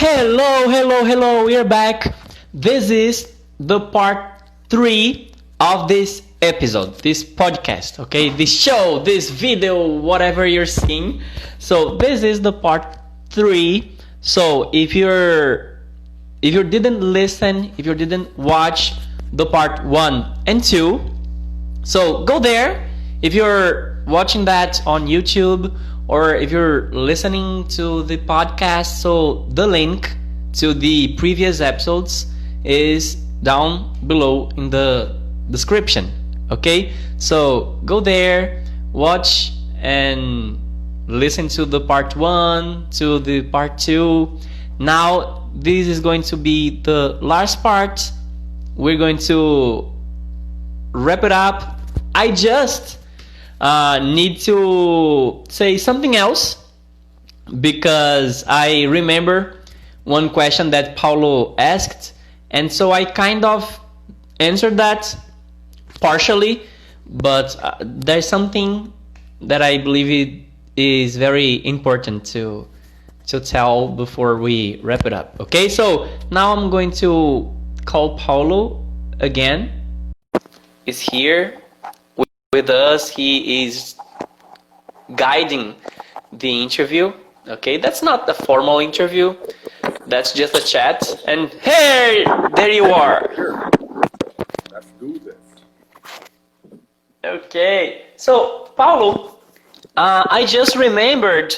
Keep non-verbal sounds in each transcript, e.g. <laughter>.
Hello, hello, hello. We're back. This is the part three of this episode, this podcast, okay? This show, this video, whatever you're seeing. So this is the part three. So if you're if you didn't listen, if you didn't watch the part one and two, so go there. If you're watching that on YouTube or if you're listening to the podcast, so the link to the previous episodes is down below in the description. Okay, so go there, watch, and listen to the part one, to the part two. Now, this is going to be the last part. We're going to wrap it up. I just uh, need to say something else because I remember one question that Paulo asked, and so I kind of answered that partially, but uh, there's something that I believe it is very important to to tell before we wrap it up. Okay, so now I'm going to call Paulo again. Is here with us. He is guiding the interview. Okay, that's not a formal interview. That's just a chat. And hey, there you are. Let's do this. Okay, so Paulo, uh, I just remembered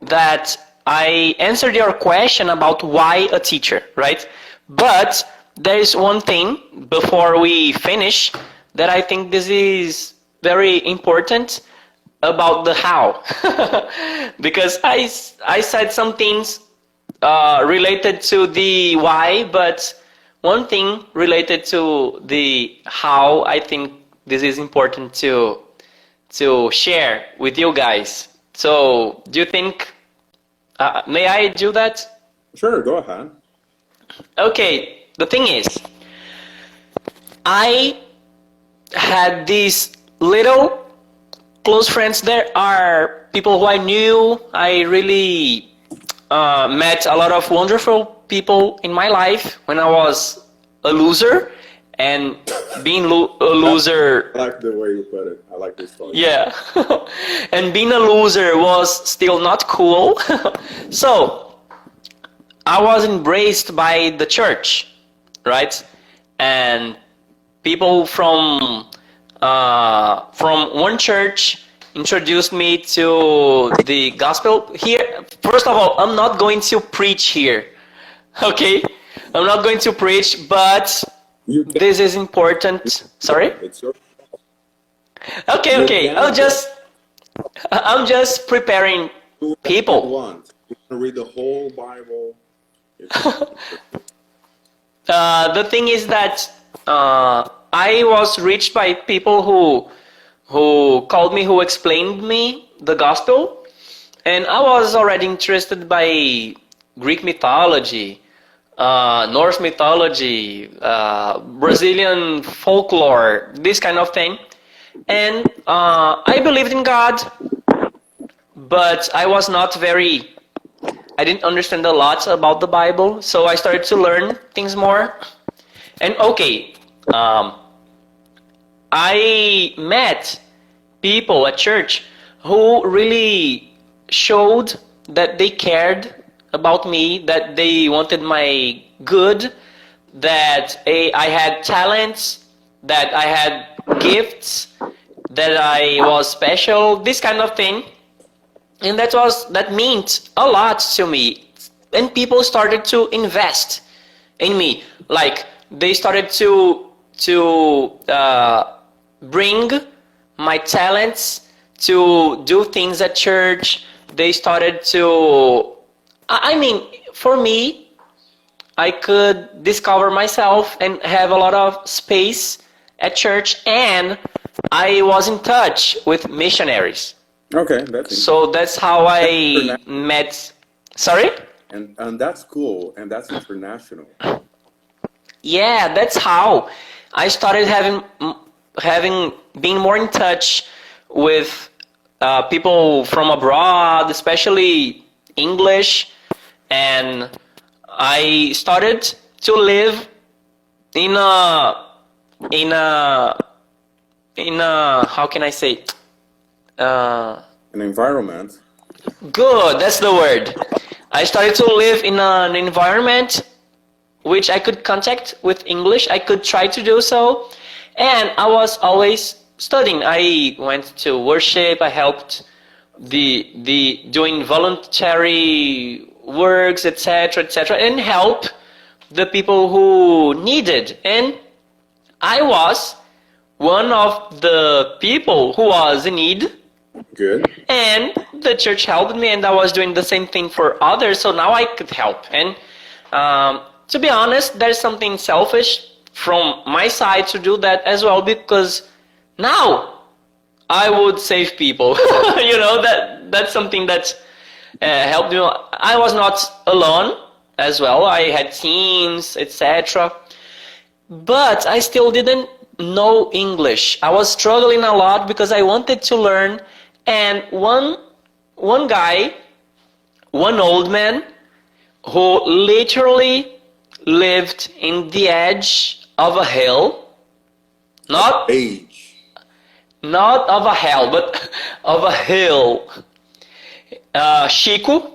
that I answered your question about why a teacher, right? But there is one thing before we finish that I think this is very important about the how. <laughs> because I, I said some things uh, related to the why, but one thing related to the how, I think this is important to to share with you guys. So, do you think? Uh, may I do that? Sure, go ahead. Okay. The thing is, I had these little close friends. There are people who I knew. I really uh, met a lot of wonderful people in my life when I was a loser, and being lo- a loser I like the way you put it. I like this story. yeah. <laughs> and being a loser was still not cool. <laughs> so I was embraced by the church, right? And people from uh, from one church introduced me to the gospel here. First of all, I'm not going to preach here. <laughs> Okay? I'm not going to preach, but this is important. Sorry? Okay, okay. I'll just <laughs> I'm just preparing People. You want. You can read the whole Bible. <laughs> Uh, the thing is that uh, I was reached by people who who called me, who explained me the gospel, and I was already interested by Greek mythology, uh, Norse mythology, uh, Brazilian folklore, this kind of thing, and uh, I believed in God, but I was not very I didn't understand a lot about the Bible, so I started to learn things more. And okay, um, I met people at church who really showed that they cared about me, that they wanted my good, that I had talents, that I had gifts, that I was special, this kind of thing. And that was that meant a lot to me. And people started to invest in me. Like they started to to uh, bring my talents to do things at church they started to i mean for me i could discover myself and have a lot of space at church and i was in touch with missionaries okay, that's so that's how I met. Sorry? and and that's cool and that's international. Yeah, that's how I started having having being more in touch with uh, people from abroad, especially English, and I started to live in a in a in a how can I say uh, An environment. good that's the word. I started to live in an environment which I could contact with English. I could try to do so and I was always studying. I went to worship. I helped the the doing voluntary works etc etc and help the people who needed. And I was one of the people who was in need. Good. and the church helped me and i was doing the same thing for others so now i could help. And um, to be honest there's something selfish from my side to do that as well because now i would save people. <laughs> You know that that's something that uh, helped me i was not alone as well. I had teams etc but I still didn't know English. I was struggling a lot because I wanted to learn. And one one guy, one old man who literally lived in the edge of a hill, not Age. not of a hell, but of a hill. Uh, Chico.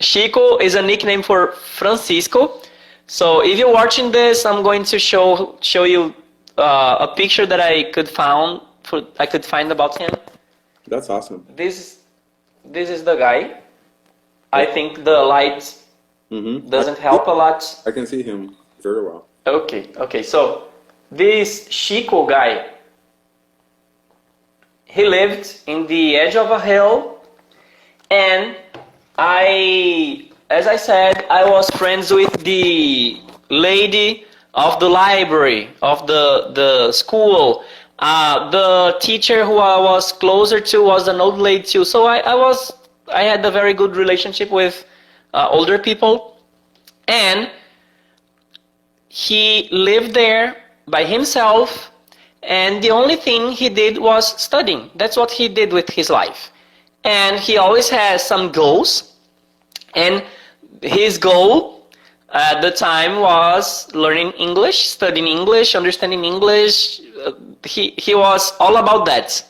Chico is a nickname for Francisco. So if you're watching this, I'm going to show show you uh, a picture that I could found for I could find about him. That's awesome. This this is the guy. I think the light Mm-hmm. doesn't help a lot. I can see him very well. Okay, okay. So this Chico guy, he lived in the edge of a hill, and I, as I said, I was friends with the lady of the library of the the school. Uh, the teacher who I was closer to was an old lady too. So I, I was I had a very good relationship with uh, older people, and he lived there by himself and the only thing he did was studying. That's what he did with his life. And he always has some goals and his goal at the time was learning english studying english understanding english. Uh, he, he was all about that.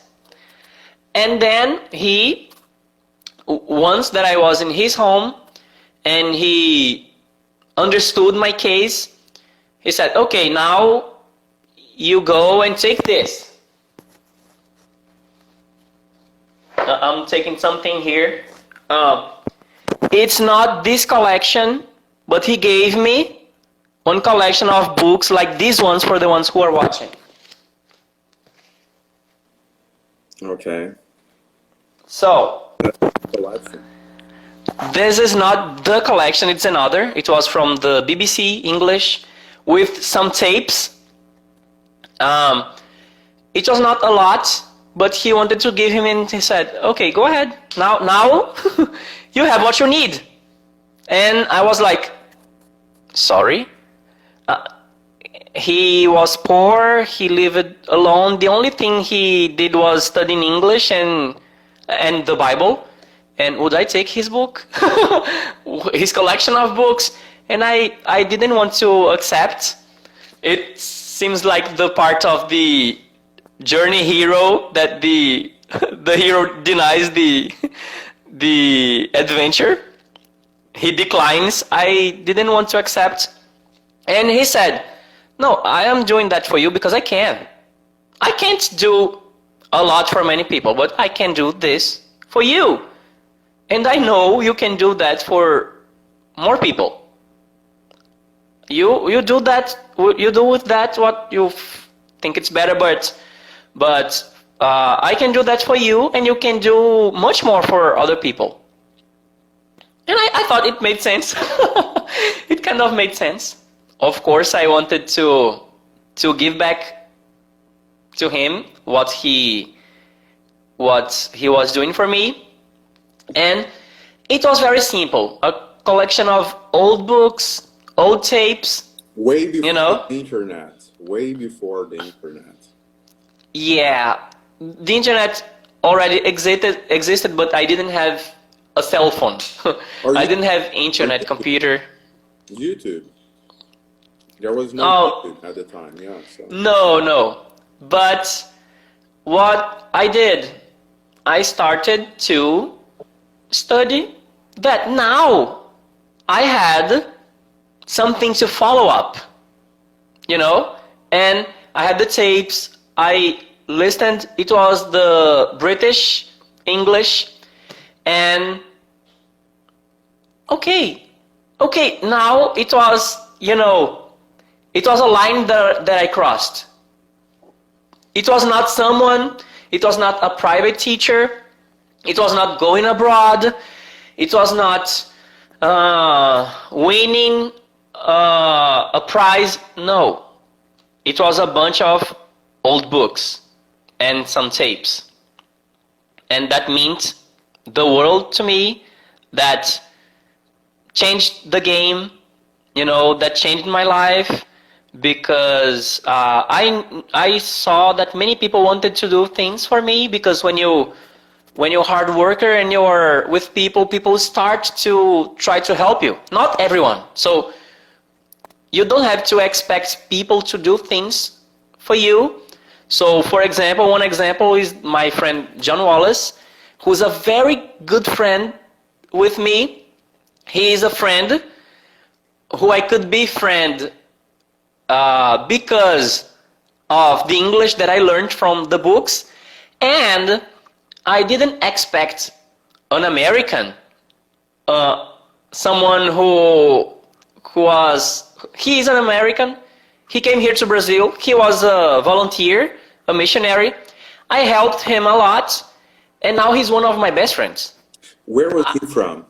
And then he once that i was in his home and he understood my case he said, okay, now you go and take this. Uh, I'm taking something here. Uh, it's not this collection, but he gave me one collection of books like these ones for the ones who are watching. Okay. So, This is not the collection, it's another. It was from the BBC English with some tapes. Um, it was not a lot, but he wanted to give him and he said, okay, go ahead. Now, now <laughs> you have what you need. And I was like, sorry. Uh, he was poor, he lived alone. The only thing he did was studying English and, and the Bible and would I take his book, <laughs> his collection of books? And I, I didn't want to accept. It seems like the part of the journey hero that the <laughs> the hero denies the <laughs> the adventure. He declines. I didn't want to accept, and he said, "No, I am doing that for you because I can. I can't do a lot for many people, but I can do this for you." And I know you can do that for more people. You you do that you do with that what you think it's better, but but uh, I can do that for you, and you can do much more for other people. And I, I thought it made sense. <laughs> it kind of made sense. Of course, I wanted to to give back to him what he what he was doing for me and it was very simple a collection of old books old tapes Way before you know? the internet. Way before the internet. yeah the internet already existed existed but i didn't have a cell phone Or <laughs> i didn't have internet <laughs> computer YouTube. There was no Oh. YouTube at the time. Yeah. So. No, no. But what I did, I started to study that. Now I had something to follow up, you know, and I had the tapes. I listened. It was the British English, and okay, okay. Now it was, you know, it was a line that, that I crossed. It was not someone, it was not a private teacher, it was not going abroad, it was not uh, winning uh, a prize. No, it was a bunch of old books and some tapes. And that meant the world to me, that changed the game, you know, that changed my life because uh, I I saw that many people wanted to do things for me because when you when you're hard worker and you're with people, people start to try to help you. Not everyone. So you don't have to expect people to do things for you. So for example, one example is my friend John Wallace, who's a very good friend with me. He is a friend who I could befriend uh, because of the English that I learned from the books, and I didn't expect an American, uh, someone who who was he is an American. He came here to Brazil. He was a volunteer, a missionary. I helped him a lot, and now he's one of my best friends. Where was he from?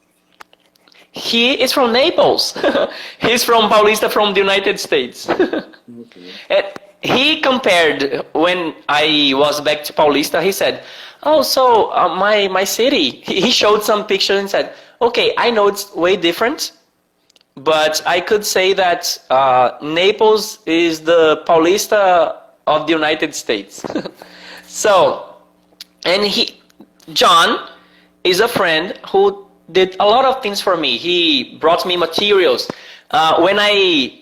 He is from Naples. <laughs> He's from Paulista from the United States. And he compared when I was back to Paulista. He said, "Oh, so uh, my my city." He he showed some pictures and said, "Okay, I know it's way different, but I could say that uh, Naples is the Paulista of the United States." <laughs> so, and he, John, is a friend who did a lot of things for me. He brought me materials. Uh, when I,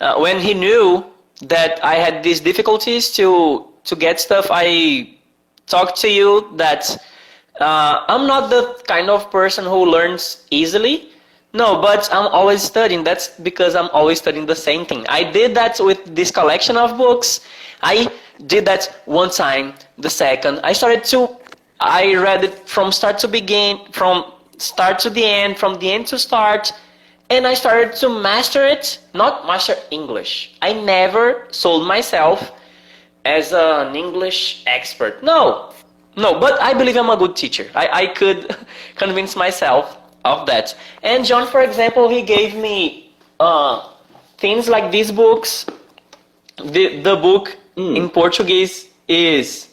uh, when he knew that I had these difficulties to to get stuff, I talked to you that uh, I'm not the kind of person who learns easily. No, but I'm always studying. That's because I'm always studying the same thing. I did that with this collection of books. I did that one time, the second. I started to, I read it from start to begin, from start to the end, from the end to start, and I started to master it. Not master English. I never sold myself as an English expert. No, no, but I believe I'm a good teacher. I, I could <laughs> convince myself of that. And John, for example, he gave me uh, things like these books. The, the book in Portuguese is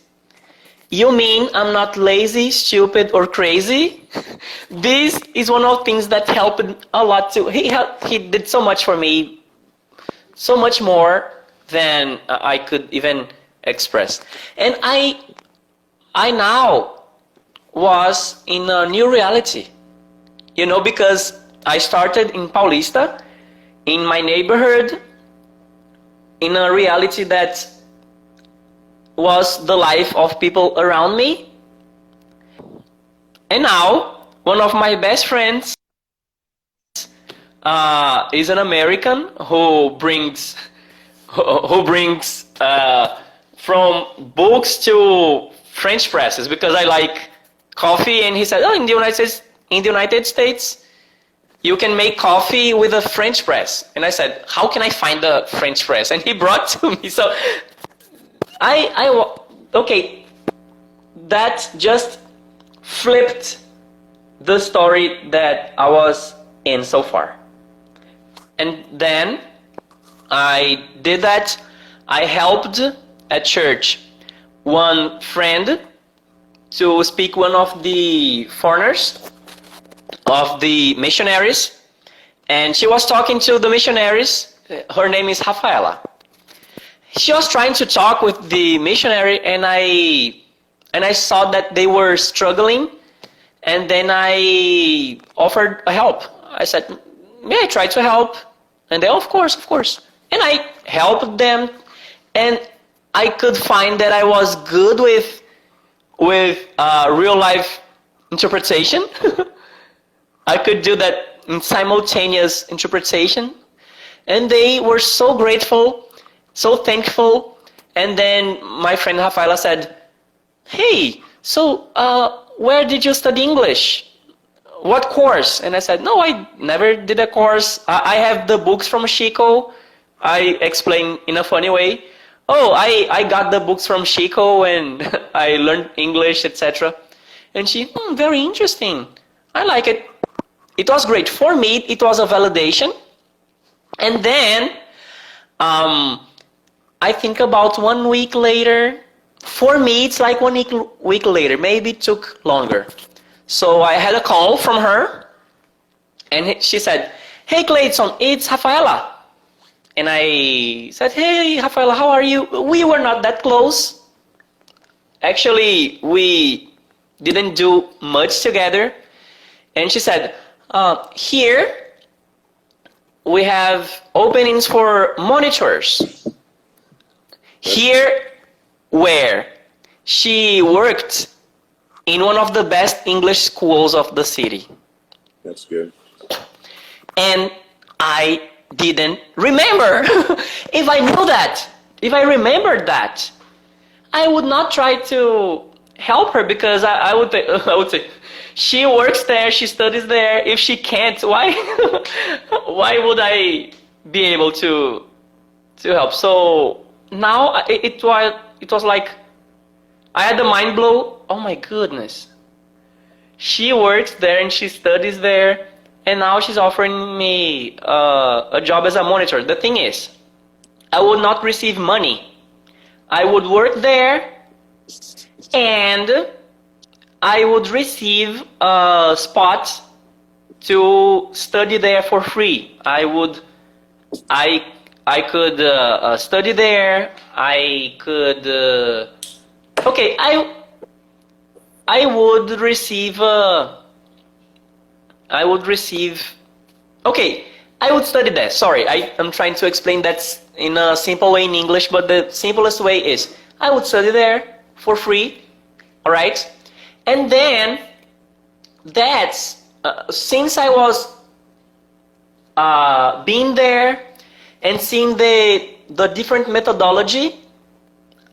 You mean I'm not lazy, stupid, or crazy? <laughs> this is one of the things that helped a lot too. He helped, he did so much for me, so much more than uh, I could even express. And I, I now was in a new reality, you know, because I started in Paulista, in my neighborhood, in a reality that was the life of people around me. And now, one of my best friends uh, is an American who brings <laughs> who brings uh, from books to French presses because I like coffee, and he said, "Oh, in the United States, in the United States, you can make coffee with a French press." And I said, "How can I find the French press?" And he brought to me. So I, I, okay, that just flipped the story that I was in so far. And then I did that. I helped at church one friend to speak one of the foreigners of the missionaries. And she was talking to the missionaries. Her name is Rafaela she was trying to talk with the missionary and i and i saw that they were struggling and then i offered a help i said may i try to help And they, of course, of course. And I helped them, and I could find that I was good with with uh, real life interpretation. <laughs> I could do that in simultaneous interpretation, and they were so grateful, so thankful. And then my friend Rafaela said, "Hey, so uh, where did you study English?" what course? And I said, no, I never did a course. I, I have the books from Chico. I explained in a funny way. Oh, I, I got the books from Chico and <laughs> I learned English, etc. And she, hmm, very interesting. I like it. It was great. For me, it was a validation. And then, um, I think about one week later, for me, it's like one week, week later. Maybe it took longer. So I had a call from her, and she said, Hey Clayton, it's Rafaela. And I said, Hey Rafaela, how are you? We were not that close. Actually, we didn't do much together. And she said, uh, Here we have openings for monitors. Here where she worked in one of the best English schools of the city. That's good. And I didn't remember. <laughs> if I knew that, if I remembered that, I would not try to help her because I, I would <laughs> I would say, she works there, she studies there. If she can't, why, <laughs> why would I be able to, to help? So now it, it was, it was like I had the mind blow. Oh my goodness. She works there and she studies there, and now she's offering me uh, a job as a monitor. The thing is, I would not receive money. I would work there, and I would receive a spot to study there for free. I would, I, I could uh, uh, study there. I could. Uh, okay, I I would receive uh, I would receive okay, I would study there. Sorry, I'm trying to explain that in a simple way in English, but the simplest way is I would study there for free, all right? And then that's uh, since I was uh, being there and seeing the the different methodology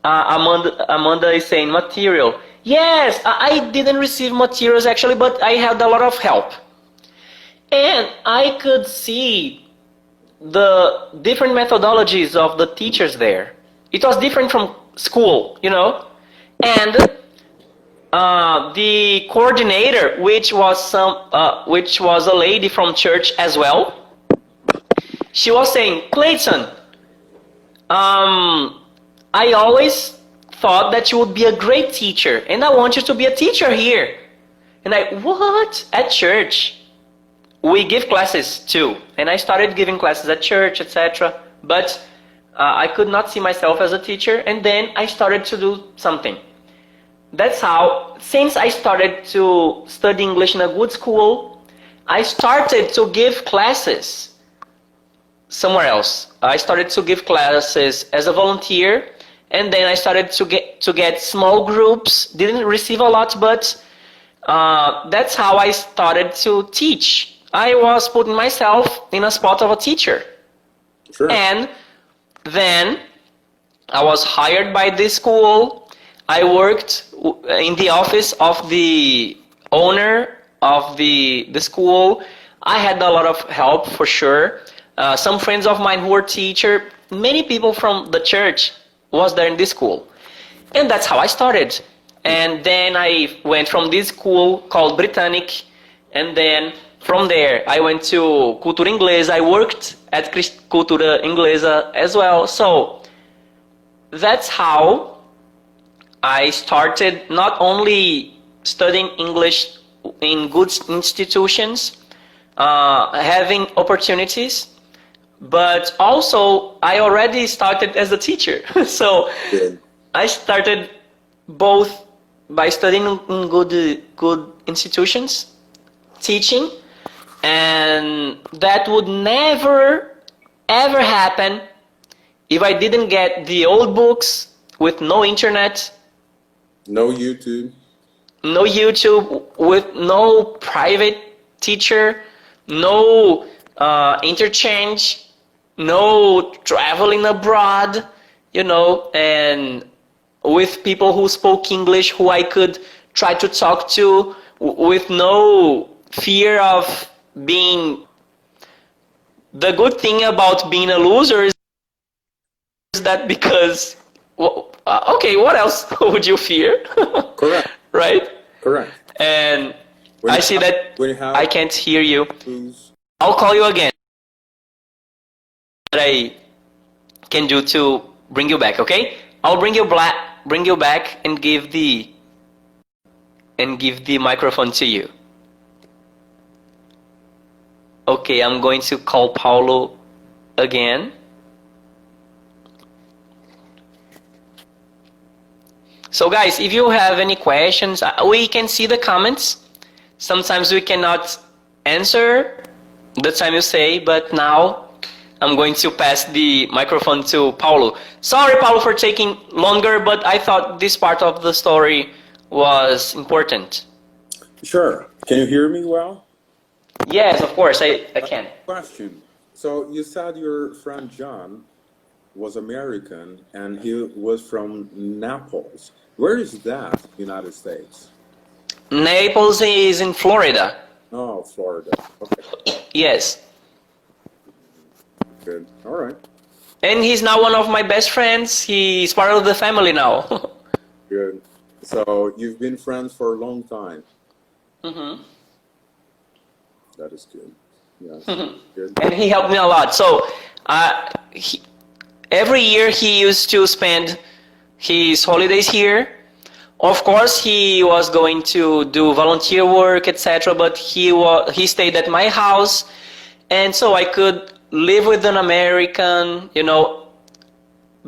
uh, Amanda, Amanda is saying material. Yes, I didn't receive materials actually, but I had a lot of help. And I could see the different methodologies of the teachers there. It was different from school, you know? And uh, the coordinator, which was some, uh, which was a lady from church as well, she was saying, Clayton, um, I always thought that you would be a great teacher, and I want you to be a teacher here. And I, what? At church? We give classes too, and I started giving classes at church, etc. But uh, I could not see myself as a teacher, and then I started to do something. That's how, since I started to study English in a good school, I started to give classes somewhere else. I started to give classes as a volunteer and then I started to get to get small groups. Didn't receive a lot, but uh, that's how I started to teach. I was putting myself in a spot of a teacher, Sure. and then I was hired by this school. I worked in the office of the owner of the the school. I had a lot of help for sure. Uh, some friends of mine who were teacher, many people from the church was there in this school. And that's how I started. And then I went from this school called Britannic, and then from there I went to Cultura Inglesa. I worked at Cultura Inglesa as well. So that's how I started not only studying English in good institutions, uh, having opportunities, but also I already started as a teacher. <laughs> so. I started both by studying in good good institutions, teaching, and that would never ever happen if I didn't get the old books with no internet, No YouTube. no YouTube, with no private teacher, no uh, interchange, no traveling abroad, you know, and with people who spoke English who I could try to talk to with no fear of being. The good thing about being a loser is that because, well, uh, okay, what else <laughs> would you fear? Correct. <laughs> right? Correct. And When I see have- that when you have I can't hear you. who's I'll call you again. What I can do to bring you back, okay? I'll bring you black, bring you back, and give the and give the microphone to you. Okay, I'm going to call Paulo again. So guys, if you have any questions, uh, we can see the comments. Sometimes we cannot answer the time you say, but now I'm going to pass the microphone to Paulo. Sorry, Paulo, for taking longer, but I thought this part of the story was important. Sure. Can you hear me well? Yes, of course, I, I can. Question. So you said your friend John was American and he was from Naples. Where is that, United States? Naples is in Florida. Oh, Florida. Okay, Yes. good. All right. And he's now one of my best friends. He's part of the family now. <laughs> Good. So you've been friends for a long time. hmm That is good. Yes. Good. and he helped me a lot. So uh, he, every year he used to spend his holidays here. Of course, he was going to do volunteer work, etc. But he wa- he stayed at my house, and so I could live with an American, you know,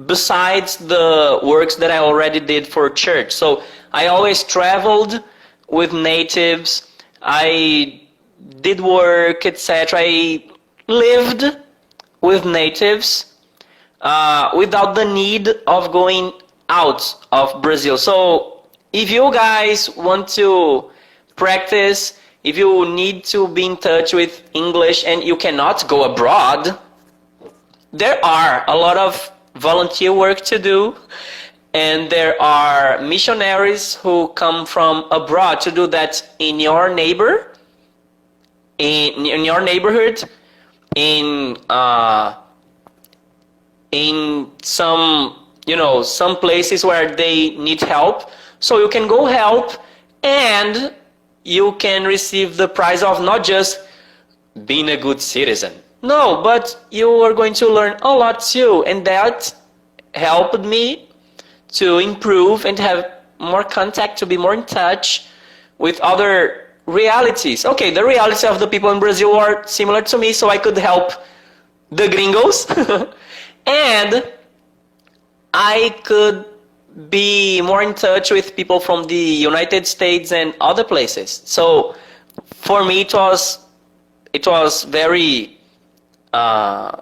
besides the works that I already did for church. So I always traveled with natives. I did work, etc. I lived with natives uh, without the need of going out of Brazil. So if you guys want to practice, if you need to be in touch with English and you cannot go abroad, there are a lot of volunteer work to do and there are missionaries who come from abroad to do that in your neighbor in, in your neighborhood in uh, in some you know some places where they need help. So you can go help and you can receive the prize of not just being a good citizen. No but you are going to learn a lot too. And that helped me to improve and have more contact to be more in touch with other realities. Okay the reality of the people in brazil are similar to me so i could help the gringos <laughs> and i could be more in touch with people from the united states and other places so for me it was it was very uh,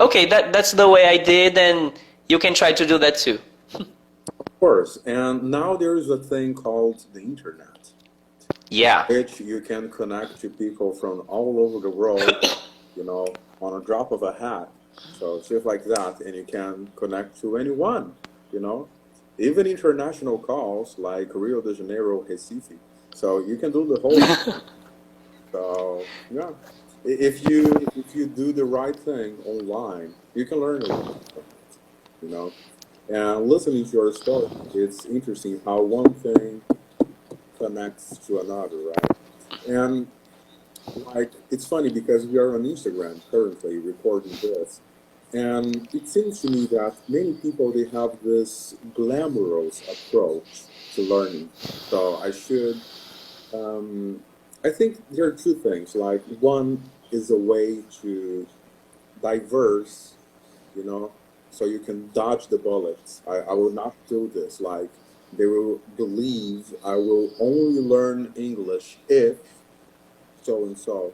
okay that that's the way i did and you can try to do that too <laughs> Of course. And now there is a thing called the internet, yeah which you can connect to people from all over the world, <coughs> you know, on a drop of a hat. So just like that, and you can connect to anyone, you know, even international calls like Rio de Janeiro, Recife. So you can do the whole. <laughs> so yeah, if you if you do the right thing online, you can learn a lot. it, You know, and listening to your story, it's interesting how one thing connects to another, right? And like it's funny because we are on Instagram currently recording this, and it seems to me that many people they have this glamorous approach to learning. So I should, um, I think there are two things. Like one is a way to diverse, you know, so you can dodge the bullets. I, I will not do this. Like they will believe I will only learn English if so and so.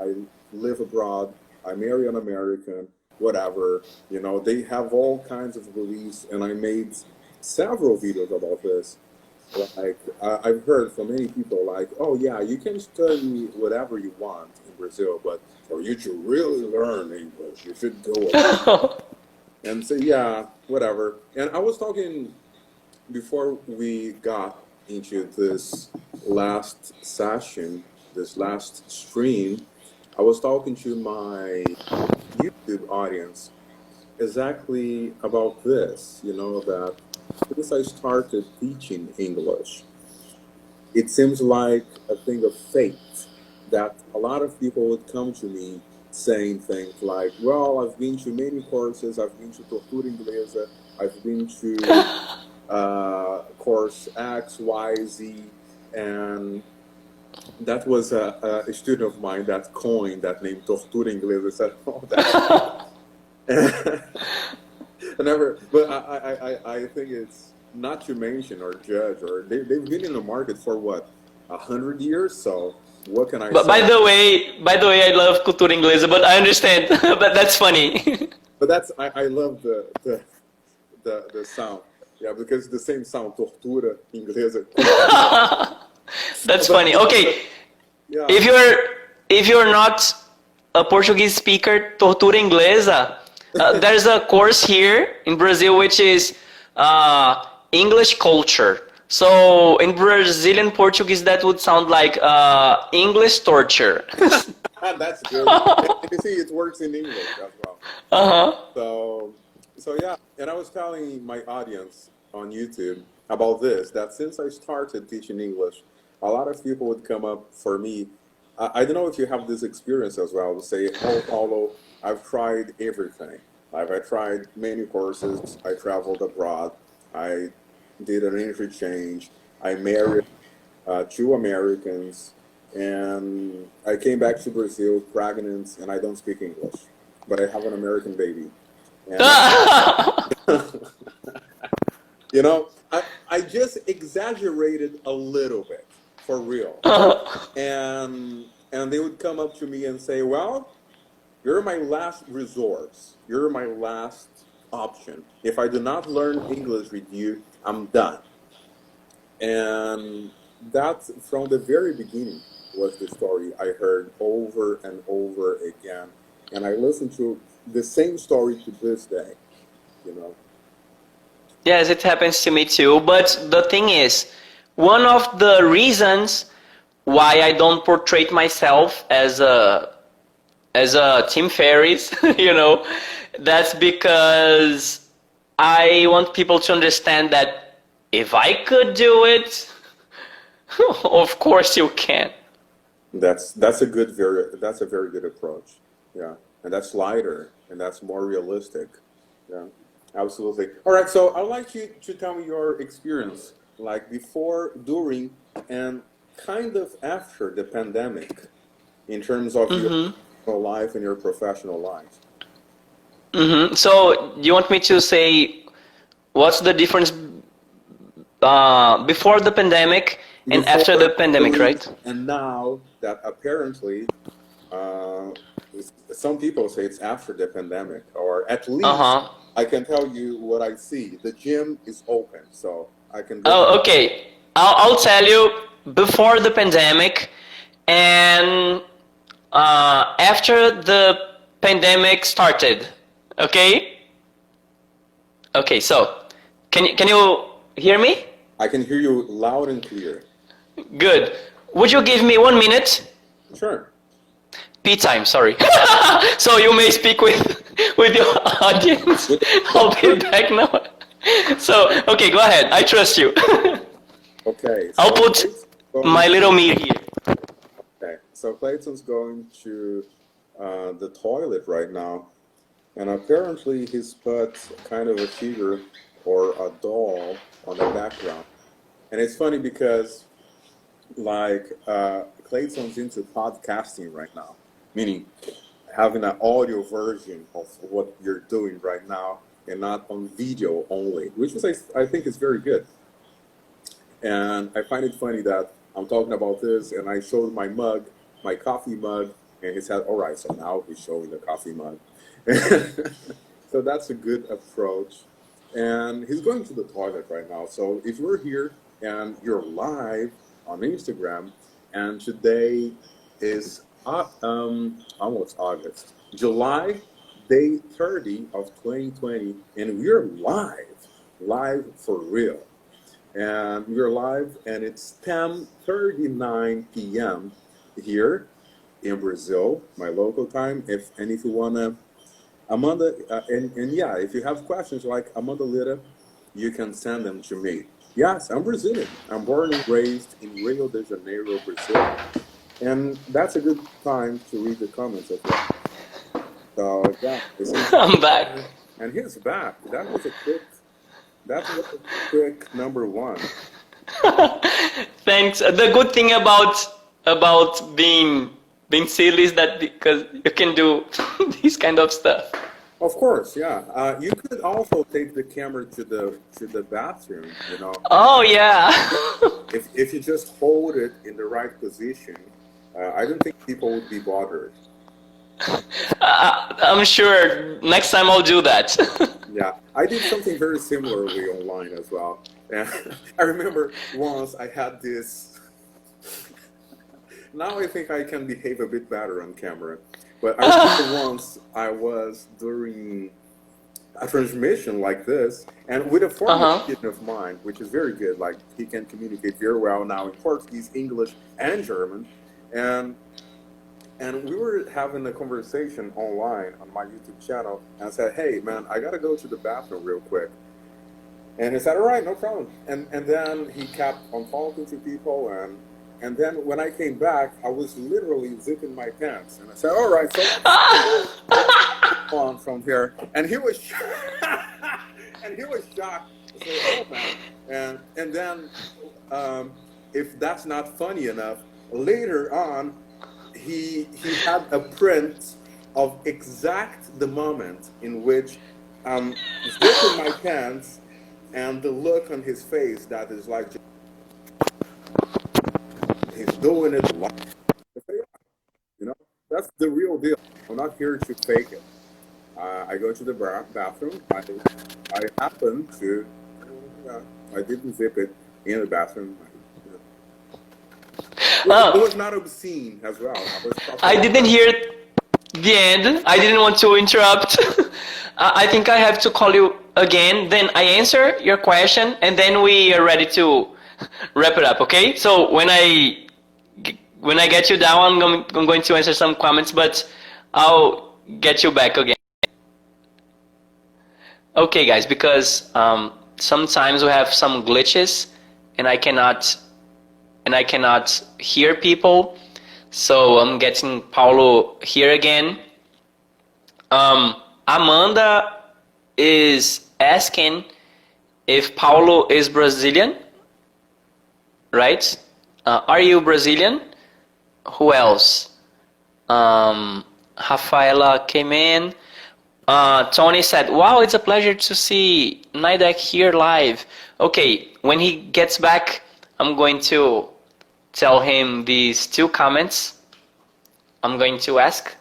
I live abroad. I marry an American, whatever. You know, they have all kinds of beliefs, and I made several videos about this. Like I, I've heard from many people, like, "Oh yeah, you can study whatever you want in Brazil, but for you to really learn English, you should go." <laughs> and say, "Yeah, whatever." And I was talking before we got into this last session, this last stream, I was talking to my YouTube audience exactly about this, you know, that since I started teaching English, it seems like a thing of fate that a lot of people would come to me saying things like, well, I've been to many courses, I've been to Tortura Inglesa, I've been to <laughs> uh, course X, Y, Z, and that was a, a student of mine that coined that name Tortura Inglesa. said, <laughs> oh, that. <laughs> I never, but I, I, I, I think it's not to mention or judge, or they, they've been in the market for what, a hundred years? So what can I but say? by the way, by the way, I love cultura inglesa, but I understand. <laughs> but that's funny. but that's I, I love the, the the the sound. Yeah, because the same sound, tortura inglesa. That's funny. Okay, Yeah. if you're if you're not a Portuguese speaker, tortura inglesa, uh, <laughs> there's a course here in Brazil which is uh, English culture. So in Brazilian Portuguese, that would sound like uh, English torture. <laughs> <laughs> That's good. you see, it works in English as well. uh huh. So, so yeah, and I was telling my audience on YouTube about this that since I started teaching English, a lot of people would come up for me. I, I don't know if you have this experience as well. Say, "Oh, Paulo, I've tried everything. I've I tried many courses. I traveled abroad. I did an interchange. I married uh, two Americans, and I came back to Brazil pregnant, and I don't speak English, but I have an American baby. And, <laughs> <laughs> you know, I, I just exaggerated a little bit for real. <laughs> And and they would come up to me and say, "Well, you're my last resort. You're my last option. If I do not learn English with you, I'm done." And that from the very beginning was the story I heard over and over again. And I listened to the same story to this day, you know. Yes, it happens to me too. But the thing is, one of the reasons why I don't portray myself as a as a Tim Ferriss, <laughs> you know, that's because I want people to understand that if I could do it, <laughs> of course you can. That's that's a good very that's a very good approach. Yeah, and that's lighter and that's more realistic. Yeah, absolutely. All right, so I'd like you to tell me your experience, like before, during, and kind of after the pandemic, in terms of your personal life and your professional life. hmm So you want me to say what's the difference uh, before the pandemic and after the pandemic, right? And now that apparently, uh, some people say it's after the pandemic, or at least Uh huh. I can tell you what I see. The gym is open, so I can. Oh, okay. I'll, I'll tell you before the pandemic and uh, after the pandemic started. Okay. Okay. So, can you can you hear me? I can hear you loud and clear. Good. Would you give me one minute? Sure. P time. Sorry. <laughs> so you may speak with with your <laughs> audience. I'll be back now. <laughs> So okay, go ahead. I trust you. <laughs> Okay. I'll put my little me here. Okay. So Clayton's going to uh, the toilet right now, and apparently he's put kind of a figure or a doll on the background. And it's funny because, like, uh, Clayton's into podcasting right now, meaning having an audio version of what you're doing right now and not on video only, which is, I, I think, is very good. And I find it funny that I'm talking about this and I showed my mug, my coffee mug, And he said, all right, so now he's showing the coffee mug. <laughs> so that's a good approach. And he's going to the toilet right now. So if you're here and you're live on Instagram, and today is uh, um, almost August, July, day 30 of 2020, and we're live, live for real. And we're live, and it's 10:39 p.m. here in Brazil, my local time. If and if you wanna, Amanda, uh, and and yeah, if you have questions like Amanda Lira, you can send them to me. Yes, I'm Brazilian. I'm born and raised in Rio de Janeiro, Brazil, and that's a good time to read the comments as well. This is- <laughs> I'm back. and he's back. That was a quick. That was a quick number one. <laughs> Thanks. The good thing about about being being silly is that because you can do <laughs> this kind of stuff. Of course, yeah. Uh, you could also take the camera to the to the bathroom. You know, Oh yeah. if if you just hold it in the right position, uh, I don't think people would be bothered. Uh, <laughs> I'm sure next time I'll do that. <laughs> Yeah, I did something very similarly online as well. And <laughs> I remember once I had this. Now I think I can behave a bit better on camera. But I remember once I was during a transmission like this, and with a former Uh-huh. student of mine, which is very good, like he can communicate very well now in Portuguese, English, and German. And and we were having a conversation online on my YouTube channel, and I said, "Hey, man, I gotta go to the bathroom real quick." And he said, "All right, no problem." And and then he kept on talking to people, and and then when I came back, I was literally zipping my pants, and I said, "All right, so <laughs> on from here." And he was, <laughs> and he was shocked. Said, "Oh man!" And and then, um, if that's not funny enough, later on, he he had a print of exact the moment in which I'm zipping my pants and the look on his face that is like he's doing it live. You know, that's the real deal. I'm not here to fake it. Uh, I go to the bathroom. I I happen to. Uh, I didn't zip it in the bathroom. It was- Oh. It was not obscene as well. I, I didn't hear the end. I didn't want to interrupt. <laughs> I I think I have to call you again. Then I answer your question, and then we are ready to <laughs> wrap it up. Okay? So when I when I get you down, I'm going, I'm going to answer some comments, but I'll get you back again. Okay, guys, because um, sometimes we have some glitches, and I cannot and I cannot hear people. So I'm getting Paulo here again. Um, Amanda is asking if Paulo is Brazilian, right? Uh, are you Brazilian? Who else? Um, Rafaela came in. Uh, Tony said, "Wow, it's a pleasure to see Nidek here live." Okay, when he gets back, I'm going to tell him these two comments. I'm going to ask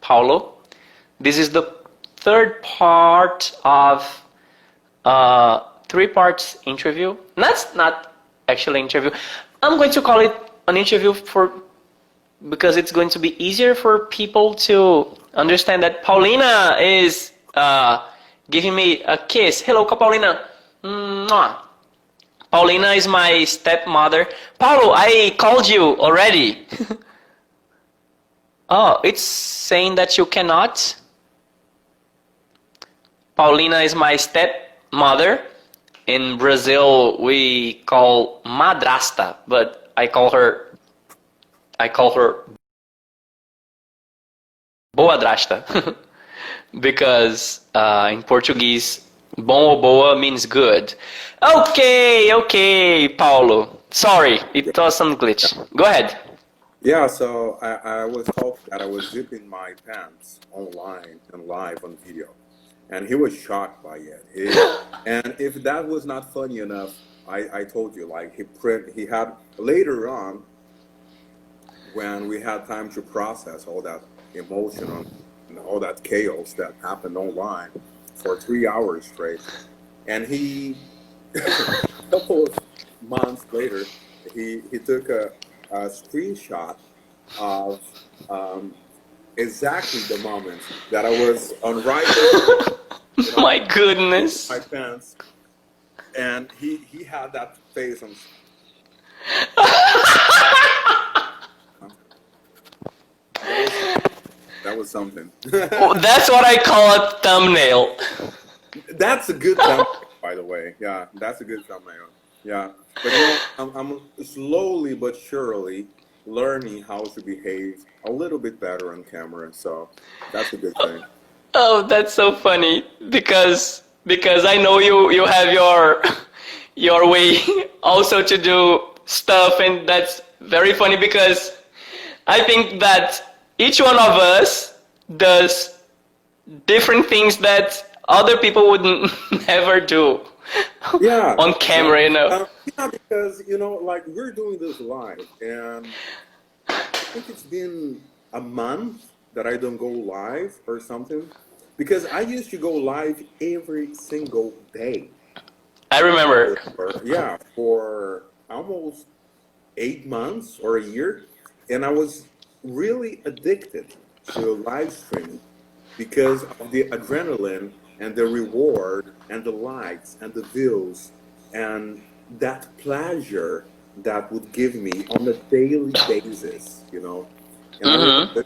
Paulo. This is the third part of uh, three parts interview. That's not actually interview. I'm going to call it an interview for because it's going to be easier for people to understand that Paulina is uh, giving me a kiss. Hello, Paulina. Mwah. Paulina is my stepmother. Paulo, I called you already. <laughs> oh, it's saying that you cannot. Paulina is my stepmother. In Brazil, we call madrasta, but I call her I call her boa drasta <laughs> because uh, in Portuguese, bom ou boa means good. Okay, okay, Paulo. Sorry, it was some glitch. Go ahead. Yeah, so I, I was told that I was zipping my pants online and live on video. And he was shocked by it. He- <laughs> and if that was not funny enough, I, I told you, like he print he had later on when we had time to process all that emotion and all that chaos that happened online for three hours straight. And he, <laughs> a couple of months later, he, he took a, a screenshot of um, exactly the moment that I was unrivaled <laughs> My goodness. my pants, and he he had that face on. <laughs> that was something. Oh, That's what I call a thumbnail. that's a good thumbnail, by the way. Yeah, that's a good thumbnail. Yeah, but you know, I'm, I'm slowly but surely learning how to behave a little bit better on camera. So that's a good thing. Oh, that's so funny because because I know you you have your <laughs> your way <laughs> also to do stuff and that's very funny because I think that each one of us does different things that other people would <laughs> never do <laughs> yeah on camera, you know. Uh, yeah because you know like we're doing this live and i think it's been a month that i don't go live or something because i used to go live every single day I remember. for, yeah for almost eight months or a year and i was really addicted to live streaming because of the adrenaline and the reward and the likes and the views and that pleasure that would give me on a daily basis, you know. Remember,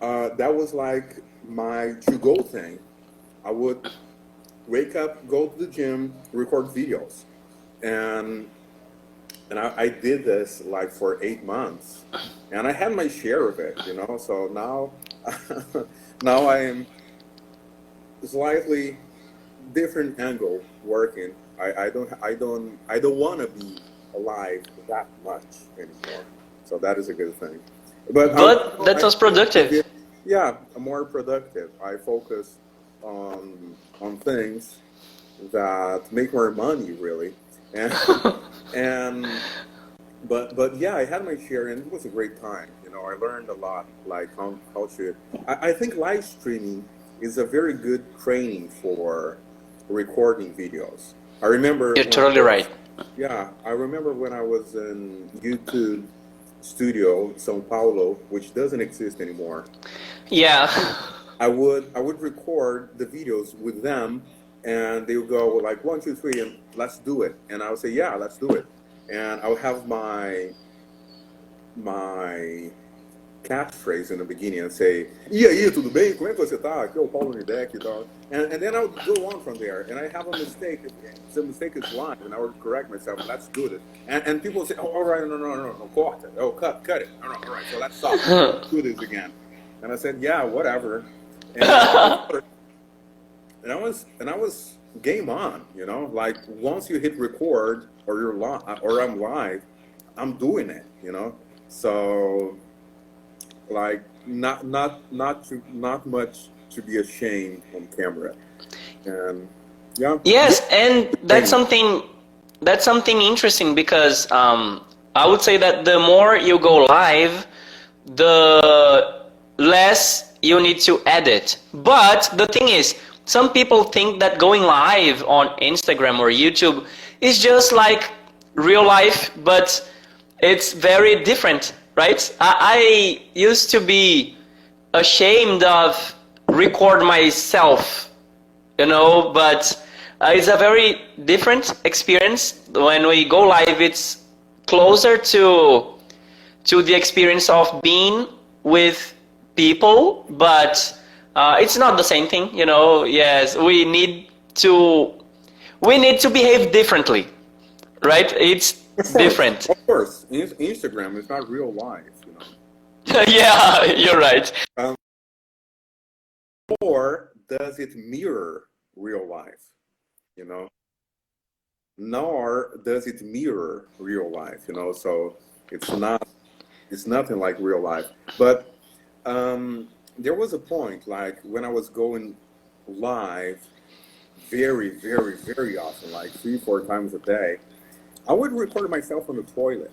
uh, that was like my to go thing. I would wake up, go to the gym, record videos, and and I, I did this like for eight months, and I had my share of it, you know. So now, <laughs> now I am slightly different angle working. I, I don't I don't I don't want to be alive that much anymore. So that is a good thing. But But I'm- that was productive. Yeah, more productive. I focus on on things that make more money really, and <laughs> and but but yeah, I had my share and it was a great time. You know, I learned a lot, like how how to. I, I think live streaming is a very good training for recording videos. I remember. You're totally was- right. Yeah, I remember when I was in YouTube studio, São Paulo, which doesn't exist anymore. Yeah. I would I would record the videos with them, and they would go like one, two, three, and let's do it. And I would say, yeah, let's do it. And I would have my my catchphrase in the beginning and say, e aí, tudo bem? Como é que você tá? Aqui é o Paulo Nidek e tal. And, and then I would go on from there. And I have a mistake. The mistake is line, and I would correct myself. Let's do it. And, and people say, oh, all right, no, no, no, no, corta. Oh, cut, cut it. No, no, all right, so let's stop. Let's <laughs> do this again. And I said, yeah, whatever. And, <laughs> and I was and I was game on, you know. Like once you hit record or you're live or I'm live, I'm doing it, you know. So like not not not to not much to be ashamed on camera, and yeah. Yes, and that's something that's something interesting because um, I would say that the more you go live, the less you need to edit. But the thing is, some people think that going live on Instagram or YouTube is just like real life, but it's very different, right? I, I used to be ashamed of record myself you know but uh, it's a very different experience when we go live it's closer to to the experience of being with people but uh, it's not the same thing you know yes we need to we need to behave differently right it's different. Of course, Instagram is not real life, you know. <laughs> yeah you're right. Or does it mirror real life you know? Nor does it mirror real life you know so it's not it's nothing like real life. But um there was a point like when i was going live very very very often like three four times a day i would record myself on the toilet.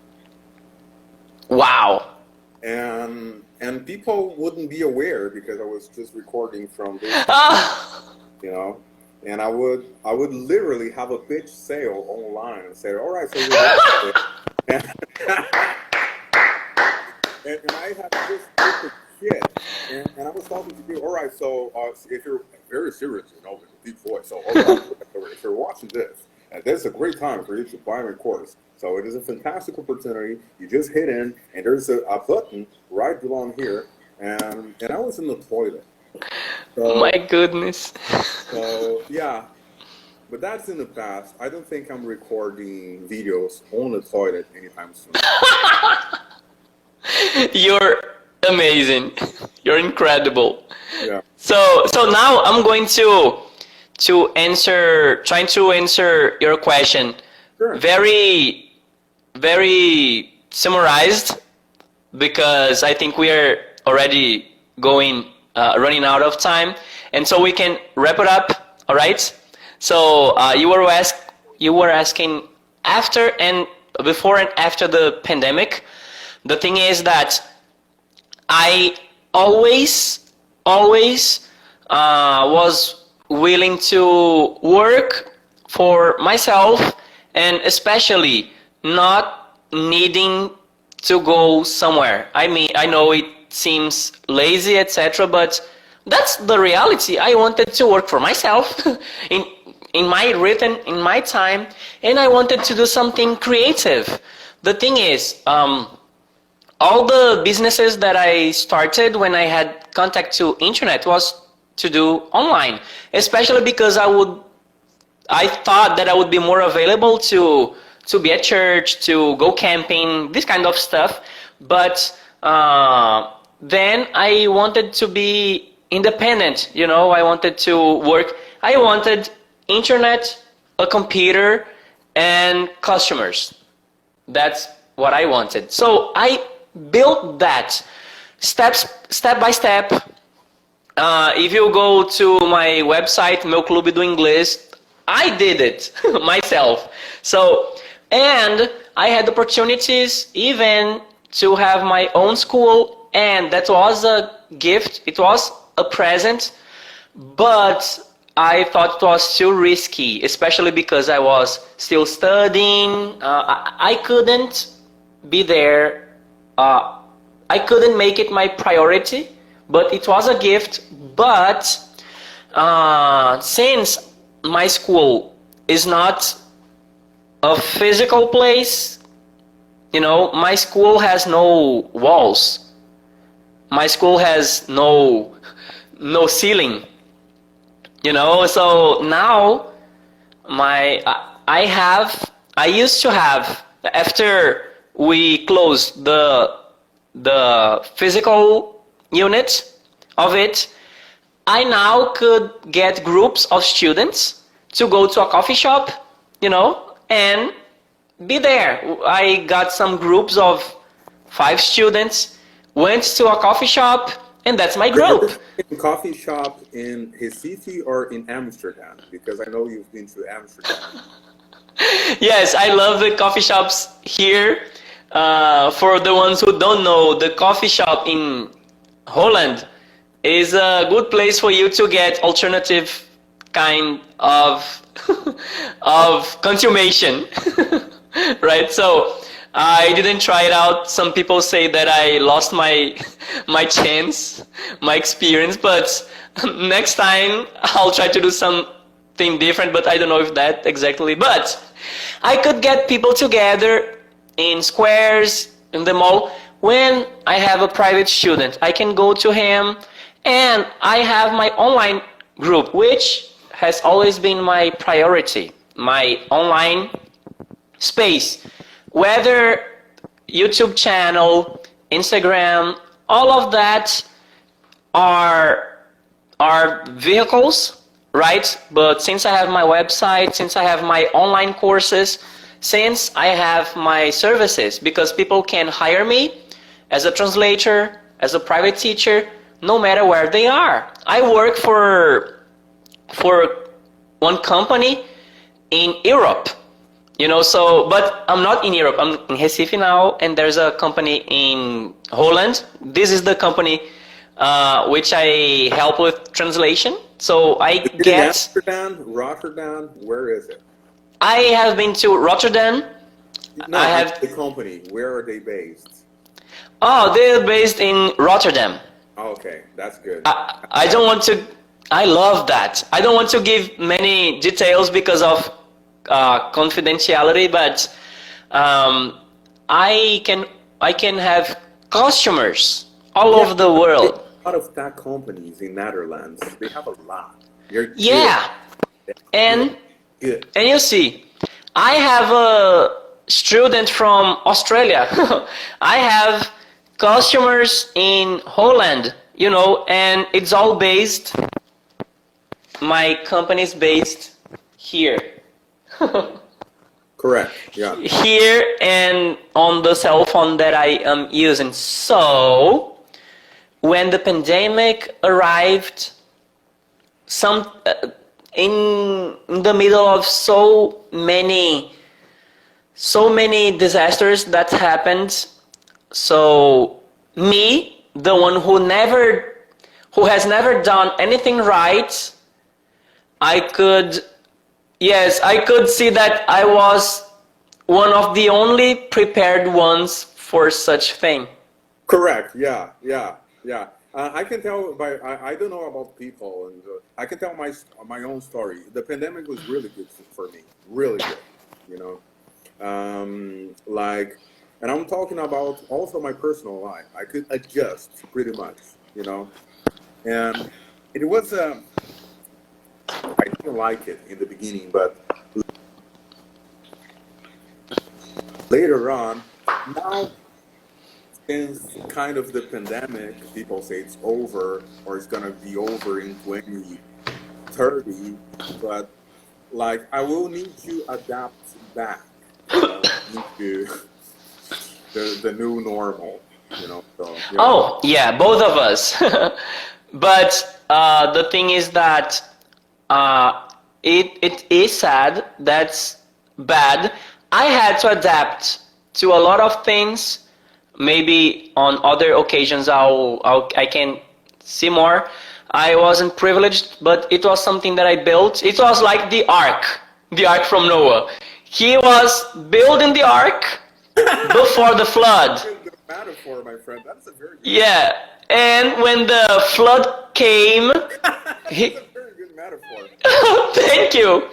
Wow. And and people wouldn't be aware because I was just recording from this, <laughs> Ah, you know. And I would I would literally have a pitch sale online and say, all right, so we're and, <laughs> and, and I had this stupid shit, and, and I was talking to you. All right, so uh, if you're very serious, you know, with a deep voice, so all right, <laughs> if you're watching this, and this is a great time for you to buy my course. So it is a fantastic opportunity. You just hit in, and there's a, a button right below here, and and I was in the toilet. So, my goodness. so yeah, but that's in the past. I don't think I'm recording videos on the toilet anytime soon. <laughs> You're amazing. You're incredible. Yeah. So so now I'm going to to answer trying to answer your question. Sure. very very summarized because I think we are already going uh, running out of time. And so we can wrap it up all right? So uh, you were ask you were asking after and before and after the pandemic. The thing is that I always, always uh, was willing to work for myself and especially not needing to go somewhere. I mean, I know it seems lazy, etc., but that's the reality. I wanted to work for myself <laughs> in in my written in my time, and I wanted to do something creative. The thing is, um, all the businesses that I started when I had contact to internet was to do online, especially because I would I thought that I would be more available to to be at church, to go camping, this kind of stuff. But uh, then I wanted to be independent. You know, I wanted to work. I wanted internet, a computer, and customers. That's what I wanted. So I built that steps step by step. Uh, if you go to my website, Meu Clube do Inglês, I did it <laughs> myself. So, and I had opportunities even to have my own school, and that was a gift. It was a present, but I thought it was too risky, especially because I was still studying. Uh, I, couldn't be there. Uh, I couldn't make it my priority, but it was a gift. But uh, since my school is not a physical place, you know, my school has no walls. My school has no no ceiling. You know, so now my I- have I used to have after we closed the the physical unit of it I now could get groups of students to go to a coffee shop, you know, and be there. I got some groups of five students, went to a coffee shop, and that's my group. In coffee shop in Recife or in Amsterdam? Because I know you've been to Amsterdam. <laughs> yes, I love the coffee shops here. Uh, for the ones who don't know, the coffee shop in Holland is a good place for you to get alternative kind of <laughs> of consummation, <laughs> right? So I didn't try it out. Some people say that I lost my <laughs> my chance, my experience, but next time I'll try to do something different. But I don't know if that exactly. But I could get people together in squares in the mall when I have a private student. I can go to him, and I have my online group, which has always been my priority. My online space, whether YouTube channel, Instagram, all of that are are vehicles, right? But since I have my website, since I have my online courses, since I have my services, because people can hire me as a translator, as a private teacher, no matter where they are. I work for for one company in Europe You know, so but I'm not in Europe. I'm in Recife now, and there's a company in Holland. This is the company uh, which I help with translation. So I Is get. Amsterdam, Rotterdam, where is it? I have been to Rotterdam. No, I have- the company. Where are they based? Oh, they're based in Rotterdam. Okay, that's good. I, I don't want to. I love that. I don't want to give many details because of uh, confidentiality, but um, I can I can have customers all over the world. A lot of tech companies in Netherlands. They have a lot. You're good. Yeah, and Good. and you see, I have a student from Australia. <laughs> I have customers in Holland. You know, and it's all based. My company is based here. <laughs> Correct. Yeah. here and on the cell phone that I am using. So, when the pandemic arrived, some uh, in, in the middle of so many, so many disasters that happened. So, me, the one who never, who has never done anything right, I could Yes, I could see that I was one of the only prepared ones for such thing. Correct. Yeah. Yeah. Yeah. Uh, I can tell by I, I don't know about people, and uh, I can tell my my own story. The pandemic was really good for, me, really good. You know, um, like, and I'm talking about also my personal life. I could adjust pretty much. You know, and it was. Um, I didn't like it in the beginning, but later on, now since kind of the pandemic, people say it's over or it's gonna be over in 2030, but like I will need to adapt back uh, into the, the new normal, you know. So, yeah. Oh, yeah, both of us. <laughs> but uh, the thing is that uh, it, it is sad, that's bad. I had to adapt to a lot of things. Maybe on other occasions I'll, I'll I can see more. I wasn't privileged, but it was something that I built. It was like the ark, the ark from Noah. He was building the ark before the flood. Metaphor, my friend, that's a very Yeah, and when the flood came, <laughs> he, a very good metaphor. <laughs> thank you.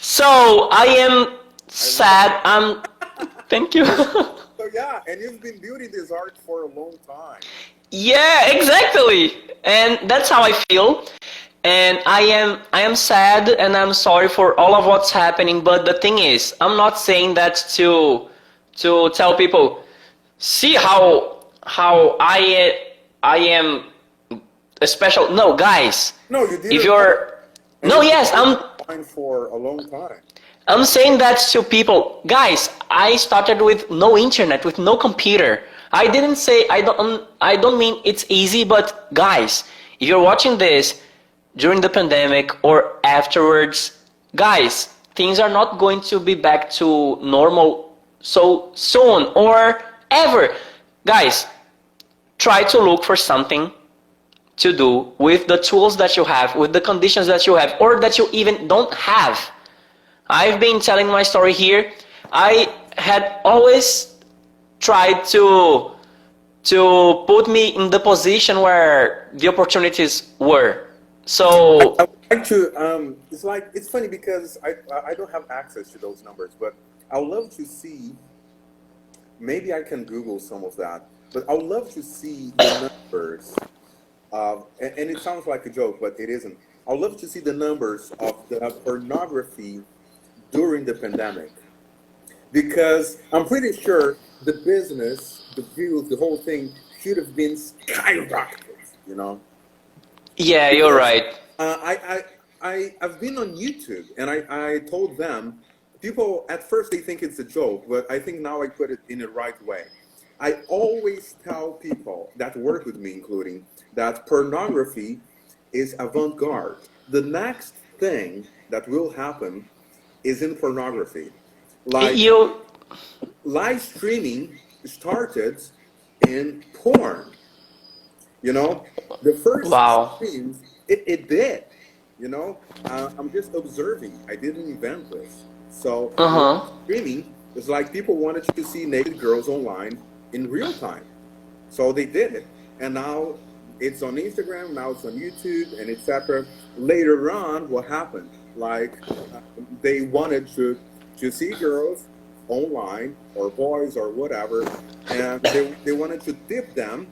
So I am sad. I'm. <laughs> Thank you. So yeah, and you've been building this art for a long time. yeah, exactly. And that's how I feel. And I am I am sad and I'm sorry for all of what's happening. But the thing is, I'm not saying that to to tell people, see how how I I am a special. No, guys. No, you did. If you're no, yes, I'm fine for a long time. I'm saying that to people, guys. I started with no internet, with no computer. I didn't say I don't. Um, I don't mean it's easy, but guys, if you're watching this during the pandemic or afterwards, guys, things are not going to be back to normal so soon or ever. Guys, try to look for something to do with the tools that you have, with the conditions that you have, or that you even don't have. I've been telling my story here. I had always tried to to put me in the position where the opportunities were. So I would like to. Um, it's like it's funny because I I don't have access to those numbers, but I would love to see. Maybe I can Google some of that, but I would love to see the numbers. Of, and, and it sounds like a joke, but it isn't. I would love to see the numbers of the pornography during the pandemic, because I'm pretty sure the business, the views, the whole thing should have been skyrocketed. You know. yeah, you're right. Uh, I, I, I, I've been on YouTube and I, I told them, people at first they think it's a joke, but I think now I put it in the right way. I always tell people that work with me, including, that pornography is avant garde. The next thing that will happen is in pornography. Like You live streaming started in porn. You know, the first Wow. streams, it, it did. You know, uh, I'm just observing. I didn't invent this. So Uh-huh. streaming is like people wanted to see naked girls online in real time. So they did it, and now it's on Instagram. Now it's on YouTube, and etc. Later on, what happened? Like uh, they wanted to to see girls online or boys or whatever, and they, they wanted to dip them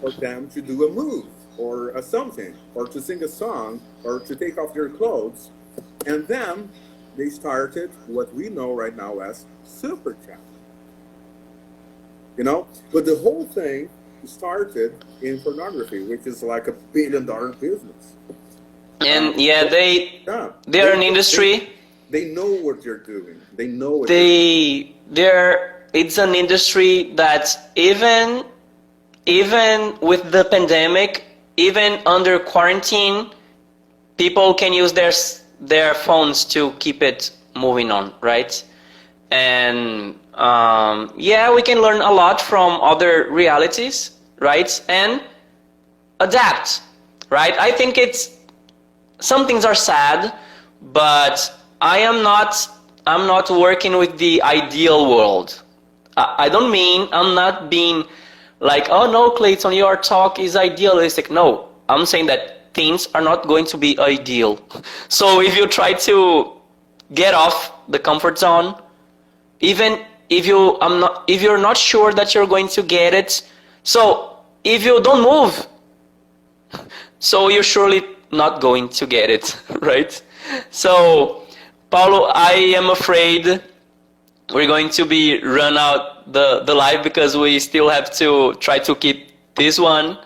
for them to do a move or a something or to sing a song or to take off their clothes, and then they started what we know right now as super chat. You know, but the whole thing started in pornography, which is like a billion dollar business. and um, yeah, they Yeah, they're an industry. They, they know what they're doing. They know what They they're it's an industry that even even with the pandemic, even under quarantine, people can use their their phones to keep it moving on, right? And um, yeah, we can learn a lot from other realities, right? And adapt, right? I think it's some things are sad, but I am not I'm not working with the ideal world. I, I don't mean I'm not being like, oh no, Clayton, your talk is idealistic. No, I'm saying that things are not going to be ideal. <laughs> So if you try to get off the comfort zone, even if you I'm not if you're not sure that you're going to get it, so if you don't move, <laughs> so you're surely not going to get it, <laughs> right? So, Paulo, I am afraid we're going to be run out the, the live because we still have to try to keep this one.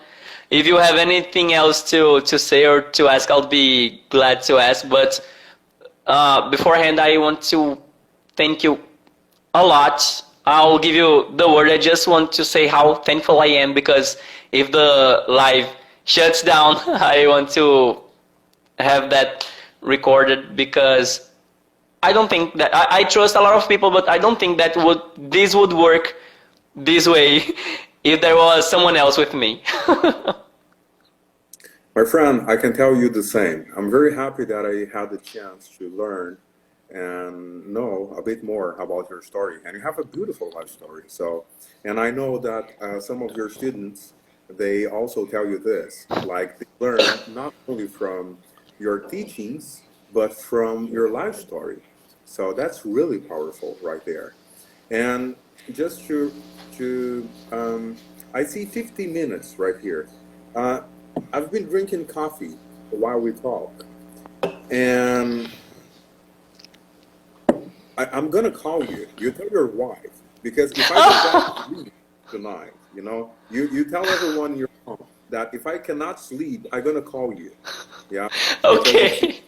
If you have anything else to, to say or to ask, I'll be glad to ask. But uh, beforehand, I want to thank you a lot. I'll give you the word. I just want to say how thankful I am because if the live shuts down, <laughs> I want to have that recorded because I don't think that I, I trust a lot of people, but I don't think that would this would work this way <laughs> if there was someone else with me. <laughs> My friend, I can tell you the same. I'm very happy that I had the chance to learn and know a bit more about your story. And you have a beautiful life story. So, and I know that uh, some of your students, they also tell you this, like they learn not only from your teachings, but from your life story. So that's really powerful right there. And just to, to um, I see 50 minutes right here. Uh, I've been drinking coffee while we talk, and I, I'm gonna call you. You tell your wife because if I <laughs> cannot sleep tonight, you know, you you tell everyone you're home that if I cannot sleep, I'm gonna call you. Yeah. <laughs> okay.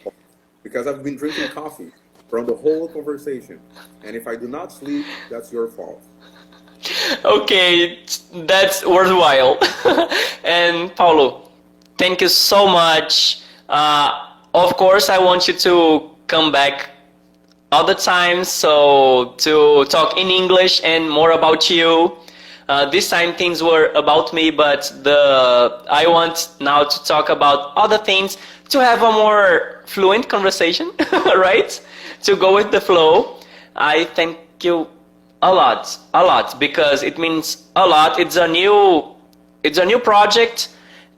Because I've been drinking coffee from the whole conversation, and if I do not sleep, that's your fault. Okay, that's worthwhile. <laughs> and Paulo, thank you so much. Uh, of course, I want you to come back other times so to talk in English and more about you. Uh, this time things were about me, but the I want now to talk about other things to have a more fluent conversation, <laughs> right? To go with the flow. I thank you a lot, a lot, because it means a lot. It's a new, it's a new project,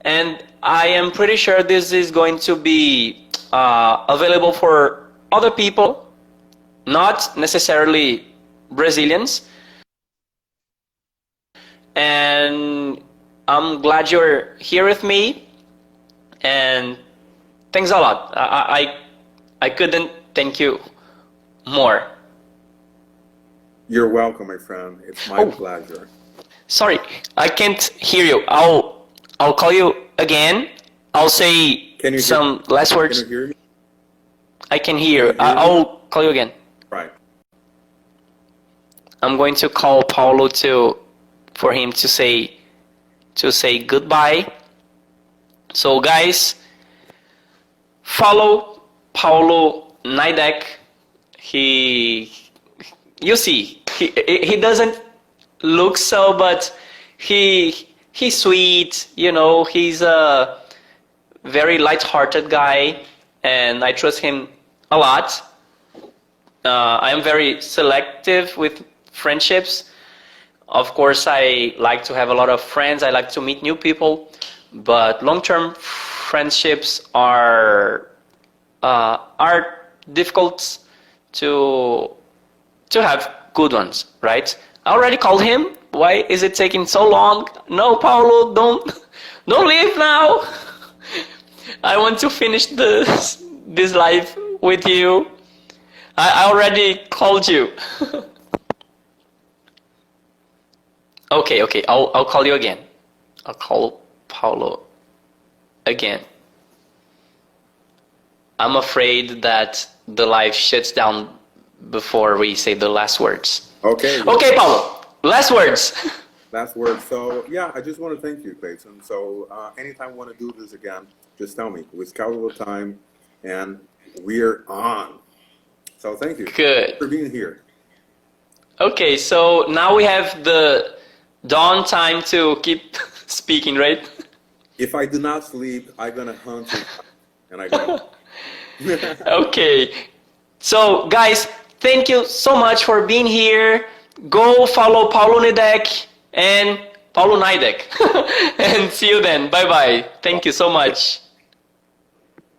and I am pretty sure this is going to be uh, available for other people, not necessarily Brazilians. And I'm glad you're here with me, and thanks a lot. I, I, I couldn't thank you more. You're welcome, my friend. It's my Oh. pleasure. Sorry, I can't hear you. I'll I'll call you again. I'll say Can you hear- some last Can words. you hear me? I can hear. Can you hear? I'll call you again. Right. I'm going to call Paulo to for him to say to say goodbye. So guys, follow Paulo Naidek. He you see, he he doesn't look so, but he he's sweet. You know, he's a very light-hearted guy, and I trust him a lot. Uh, I am very selective with friendships. Of course, I like to have a lot of friends. I like to meet new people, but long-term friendships are uh, are difficult to to have good ones, right? I already called him. Why is it taking so long? No, Paulo, don't <laughs> don't leave now. <laughs> I want to finish this this life with you. I, I already called you. <laughs> okay, okay. I'll I'll call you again. I'll call Paulo again. I'm afraid that the live shuts down before we say the last words. Okay. Okay, Paulo. Last words. <laughs> Last word. So yeah, I just want to thank you, Clayton. So uh, anytime you want to do this again, just tell me. We schedule a time, and we're on. So thank you Good. for being here. Okay, so now we have the dawn time to keep <laughs> speaking, right? <laughs> If I do not sleep, I'm gonna hunt you, and I go. Okay. So, guys, thank you so much for being here. Go follow Paulo Nidek and Paulo Nidek. <laughs> and see you then. Bye bye. Thank you so much.